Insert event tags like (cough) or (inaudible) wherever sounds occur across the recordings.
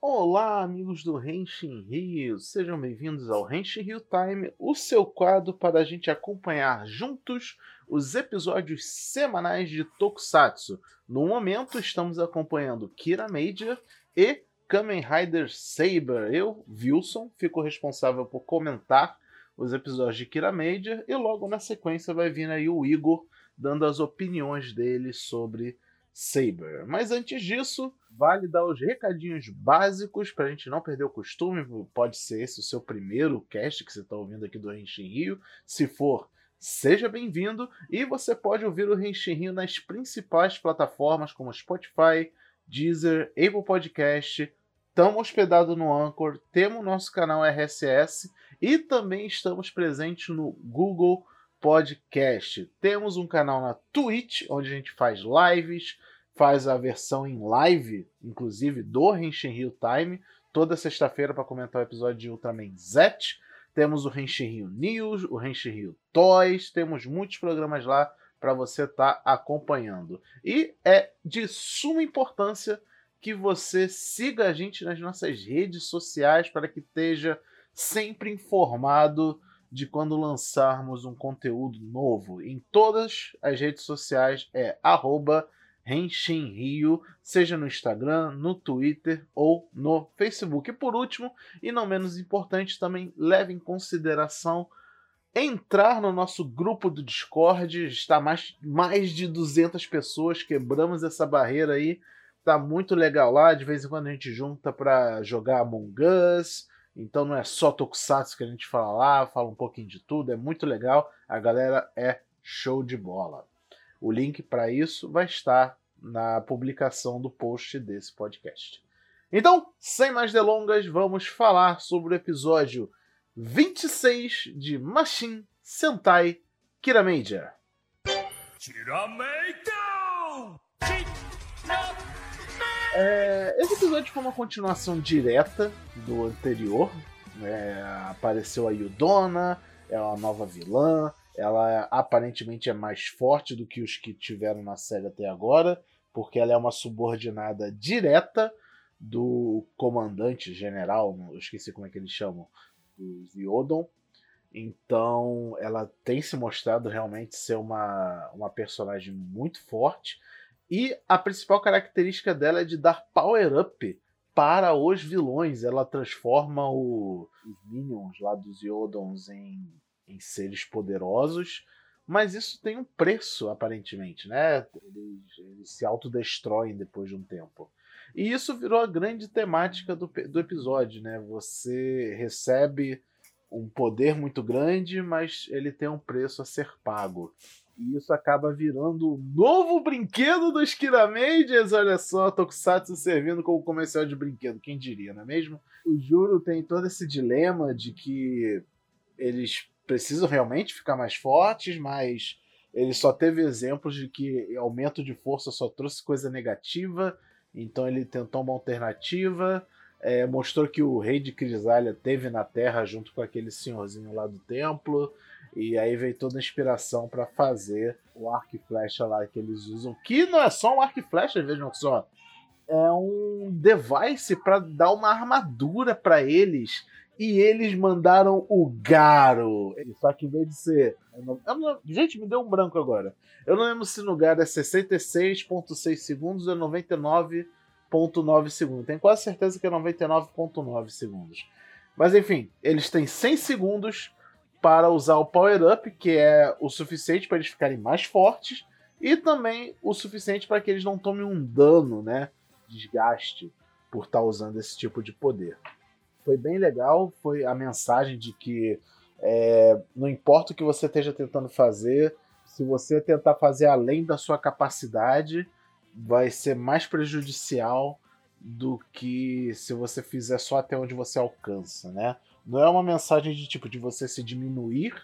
Olá, amigos do Henshin Rio, sejam bem-vindos ao Henshin Rio Time, o seu quadro para a gente acompanhar juntos os episódios semanais de Tokusatsu. No momento, estamos acompanhando Kira Major e Kamen Rider Saber. Eu, Wilson, fico responsável por comentar os episódios de Kira Major e logo na sequência vai vir aí o Igor dando as opiniões dele sobre Saber. Mas antes disso, vale dar os recadinhos básicos para a gente não perder o costume. Pode ser esse o seu primeiro cast que você está ouvindo aqui do Renshin Rio. Se for, seja bem-vindo. E você pode ouvir o Renshin Rio nas principais plataformas como Spotify, Deezer, Apple Podcast. Estamos hospedados no Anchor, temos nosso canal RSS e também estamos presentes no Google Podcast. Temos um canal na Twitch, onde a gente faz lives, faz a versão em live, inclusive, do Henshin Time, toda sexta-feira para comentar o episódio de Ultraman Z. Temos o Henshin News, o Henshin Toys, temos muitos programas lá para você estar tá acompanhando. E é de suma importância que você siga a gente nas nossas redes sociais para que esteja sempre informado de quando lançarmos um conteúdo novo. Em todas as redes sociais é arroba Renshin Rio, seja no Instagram, no Twitter ou no Facebook. E por último, e não menos importante, também leve em consideração entrar no nosso grupo do Discord. Está mais, mais de 200 pessoas, quebramos essa barreira aí. Tá muito legal lá, de vez em quando a gente junta para jogar Among Us. Então não é só Tokusatsu que a gente fala lá, fala um pouquinho de tudo, é muito legal. A galera é show de bola. O link para isso vai estar na publicação do post desse podcast. Então, sem mais delongas, vamos falar sobre o episódio 26 de Machine Sentai Kiramager. É, esse episódio foi uma continuação direta do anterior. É, apareceu a Yudona, é uma nova vilã, ela aparentemente é mais forte do que os que tiveram na série até agora, porque ela é uma subordinada direta do comandante general, eu esqueci como é que eles chamam, do Ziodon. Então ela tem se mostrado realmente ser uma, uma personagem muito forte. E a principal característica dela é de dar power up para os vilões. Ela transforma o, os minions lá dos Yodons em em seres poderosos, mas isso tem um preço, aparentemente, né? Eles, eles se autodestroem depois de um tempo. E isso virou a grande temática do, do episódio, né? Você recebe um poder muito grande, mas ele tem um preço a ser pago. E isso acaba virando o novo brinquedo dos Kiramagers. Olha só, Tokusatsu servindo como comercial de brinquedo, quem diria, não é mesmo? O Juro tem todo esse dilema de que eles precisam realmente ficar mais fortes, mas ele só teve exemplos de que aumento de força só trouxe coisa negativa, então ele tentou uma alternativa. É, mostrou que o rei de Crisália teve na Terra junto com aquele senhorzinho lá do templo. E aí veio toda a inspiração para fazer o arco e flecha lá que eles usam. Que não é só um arco e flecha, vejam só. É um device para dar uma armadura para eles e eles mandaram o Garo. Só que em vez de ser. Não, não, gente, me deu um branco agora. Eu não lembro se no Garo é 66,6 segundos ou 99,9 segundos. Tenho quase certeza que é 99,9 segundos. Mas enfim, eles têm 100 segundos para usar o Power Up, que é o suficiente para eles ficarem mais fortes, e também o suficiente para que eles não tomem um dano, né? Desgaste por estar usando esse tipo de poder foi bem legal. Foi a mensagem de que é, não importa o que você esteja tentando fazer, se você tentar fazer além da sua capacidade, vai ser mais prejudicial do que se você fizer só até onde você alcança, né? Não é uma mensagem de tipo de você se diminuir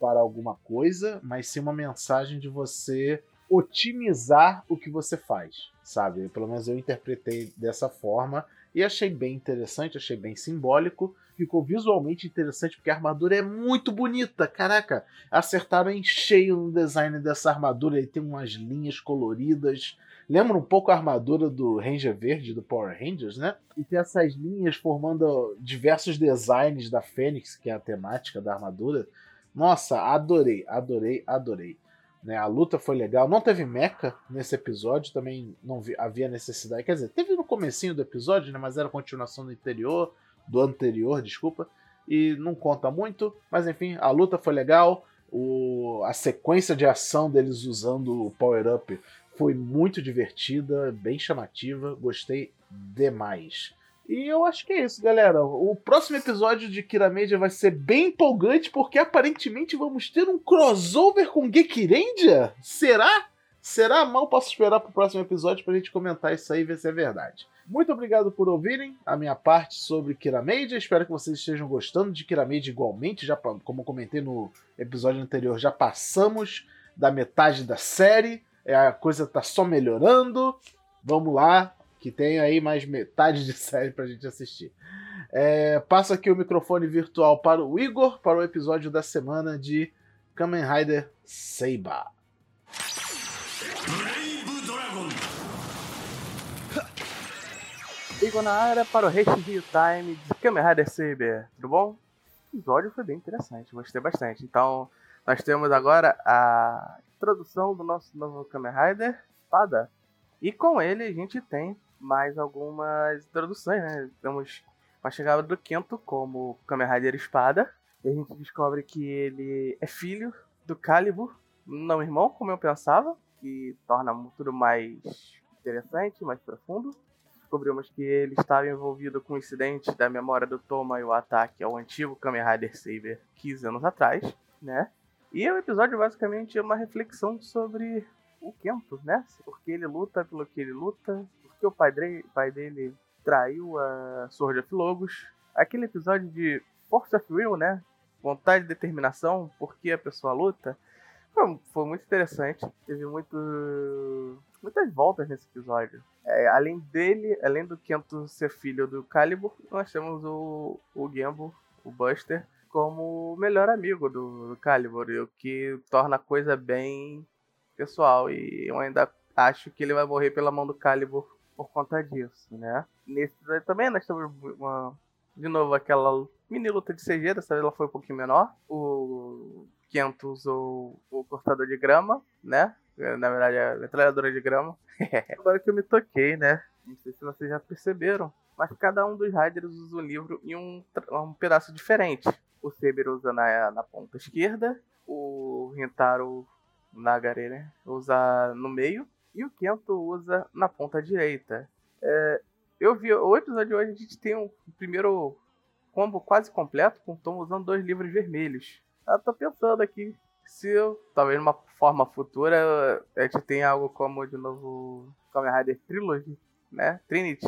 para alguma coisa, mas sim uma mensagem de você otimizar o que você faz, sabe? Pelo menos eu interpretei dessa forma e achei bem interessante, achei bem simbólico. Ficou visualmente interessante porque a armadura é muito bonita. Caraca, acertaram em cheio no design dessa armadura. Ele tem umas linhas coloridas lembra um pouco a armadura do Ranger Verde do Power Rangers, né? E tem essas linhas formando diversos designs da Fênix, que é a temática da armadura. Nossa, adorei, adorei, adorei. Né, a luta foi legal. Não teve mecha nesse episódio, também não vi, havia necessidade. Quer dizer, teve no comecinho do episódio, né, mas era continuação do anterior, do anterior, desculpa. E não conta muito, mas enfim, a luta foi legal. O, a sequência de ação deles usando o Power Up foi muito divertida, bem chamativa, gostei demais. E eu acho que é isso, galera. O próximo episódio de Kira Media vai ser bem empolgante, porque aparentemente vamos ter um crossover com Gekirendia? Será? Será? Mal posso esperar pro próximo episódio pra gente comentar isso aí e ver se é verdade. Muito obrigado por ouvirem a minha parte sobre Kira Media. Espero que vocês estejam gostando de Kira Media igualmente. Já, como comentei no episódio anterior, já passamos da metade da série. É, a coisa tá só melhorando. Vamos lá, que tem aí mais metade de (laughs) série pra gente assistir. É, passo aqui o microfone virtual para o Igor para o episódio da semana de Kamen Rider Seiba. Igor na área para o Review Time de Kamen Rider Saber. Tudo bom? O episódio foi bem interessante, gostei bastante. Então, nós temos agora a introdução do nosso novo Kamen Rider, Espada. E com ele a gente tem mais algumas introduções, né? Temos a chegada do Kento como Kamen Rider Espada. E a gente descobre que ele é filho do Calibur, não irmão, como eu pensava, que torna tudo mais interessante, mais profundo. Descobrimos que ele estava envolvido com o incidente da memória do Toma e o ataque ao antigo Kamen Rider Saber 15 anos atrás, né? E o episódio basicamente é uma reflexão sobre o Kento, né? Porque ele luta pelo que ele luta, porque o pai dele, pai dele traiu a Sword of Logos. Aquele episódio de Force of Will, né? Vontade e determinação, porque a pessoa luta. Foi, foi muito interessante. Teve muito, muitas voltas nesse episódio. É, além dele, além do Kento ser filho do Calibur, nós temos o, o Gambo, o Buster, como melhor amigo do, do Calibur, o que torna a coisa bem pessoal. E eu ainda acho que ele vai morrer pela mão do Calibur por conta disso, né? Nesse também nós temos uma, de novo aquela mini luta de CG, dessa vez ela foi um pouquinho menor. O Kento usou o cortador de grama, né? Na verdade, a metralhadora de grama. (laughs) Agora que eu me toquei, né? Não sei se vocês já perceberam. Mas cada um dos Riders usa um livro em um, um pedaço diferente. O Saber usa na, na ponta esquerda. O Rintaro Nagare, né? Usa no meio e o Kento usa na ponta direita. É, eu vi o episódio de hoje a gente tem um primeiro combo quase completo com o Tom usando dois livros vermelhos. Eu tô pensando aqui se eu, talvez numa forma futura a gente tenha algo como de novo Kamen Rider Trilogy, né? Trinity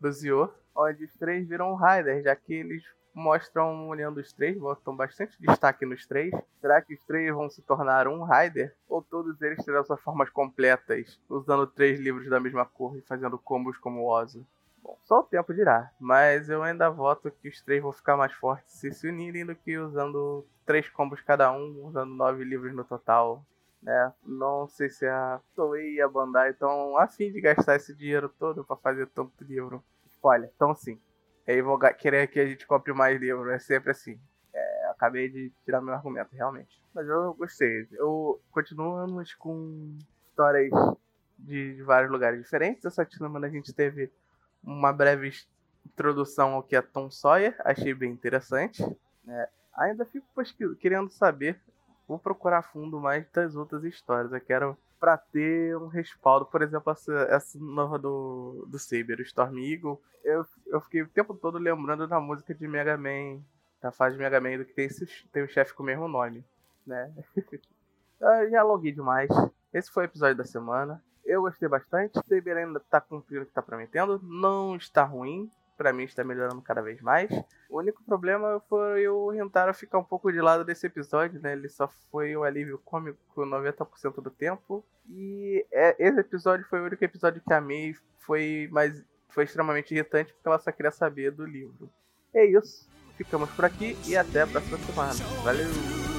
do Zio, onde os três viram um Rider, já que eles mostram olhando os três, botam bastante destaque nos três. Será que os três vão se tornar um Rider? Ou todos eles terão suas formas completas, usando três livros da mesma cor e fazendo combos como o Ozo? Bom, só o tempo dirá, mas eu ainda voto que os três vão ficar mais fortes se se unirem do que usando três combos cada um, usando nove livros no total. Né? Não sei se a Toei e a Bandai estão afim de gastar esse dinheiro todo para fazer tanto livro. Olha, então sim, e aí vão querer que a gente compre mais livros. É sempre assim. É, acabei de tirar meu argumento, realmente. Mas eu gostei. Eu continuamos com histórias de, de vários lugares diferentes. Essa semana a gente teve uma breve introdução ao que é Tom Sawyer. Achei bem interessante. É, ainda fico querendo saber. Vou procurar fundo mais das outras histórias. Eu quero para ter um respaldo. Por exemplo, essa, essa nova do, do Saber, Storm Eagle. Eu, eu fiquei o tempo todo lembrando da música de Mega Man, da fase de Mega Man, do que tem, esse, tem o chefe com o mesmo nome, né? (laughs) eu já loguei demais. Esse foi o episódio da semana. Eu gostei bastante. Saber ainda tá cumprindo o que tá prometendo. Não está ruim para mim está melhorando cada vez mais. O único problema foi o Rentaro ficar um pouco de lado desse episódio, né? Ele só foi o alívio cômico 90% do tempo. E é, esse episódio foi o único episódio que amei. Foi, mas foi extremamente irritante porque ela só queria saber do livro. É isso. Ficamos por aqui e até a próxima semana. Valeu!